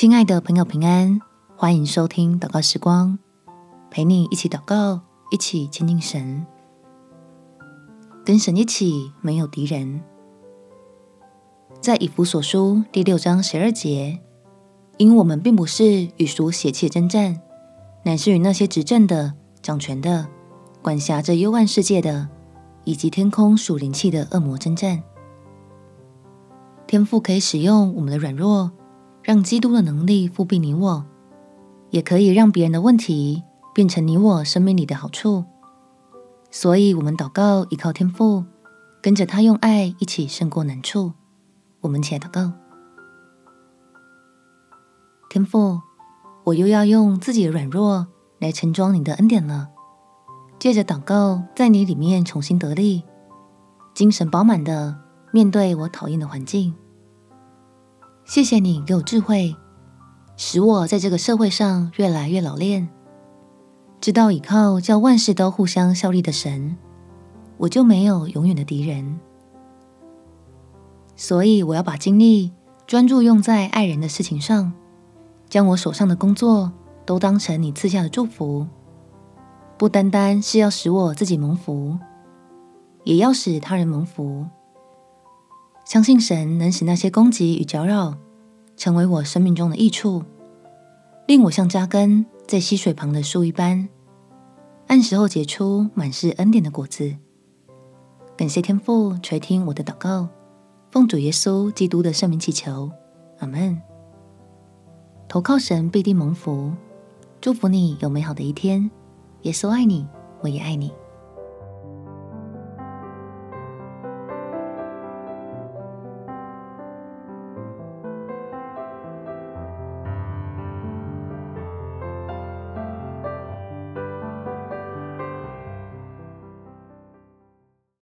亲爱的朋友，平安，欢迎收听祷告时光，陪你一起祷告，一起亲近神，跟神一起没有敌人。在以弗所书第六章十二节，因我们并不是与属血气争战，乃是与那些执政的、掌权的、管辖这幽暗世界的，以及天空属灵气的恶魔争战。天父可以使用我们的软弱，让基督的能力覆庇你我，也可以让别人的问题变成你我生命里的好处。所以，我们祷告依靠天父，跟着他用爱一起胜过难处。我们起来祷告，天父，我又要用自己的软弱来盛装你的恩典了。借着祷告，在你里面重新得力，精神饱满的面对我讨厌的环境。谢谢你给我智慧，使我在这个社会上越来越老练，知道依靠叫万事都互相效力的神，我就没有永远的敌人。所以我要把精力专注用在爱人的事情上，将我手上的工作都当成你赐下的祝福，不单单是要使我自己蒙福，也要使他人蒙福。相信神能使那些攻击与搅扰成为我生命中的益处，令我像扎根在溪水旁的树一般，按时候结出满是恩典的果子。感谢天父垂听我的祷告。奉主耶稣基督的圣名祈求，阿门。投靠神必定蒙福，祝福你有美好的一天。耶稣爱你，我也爱你。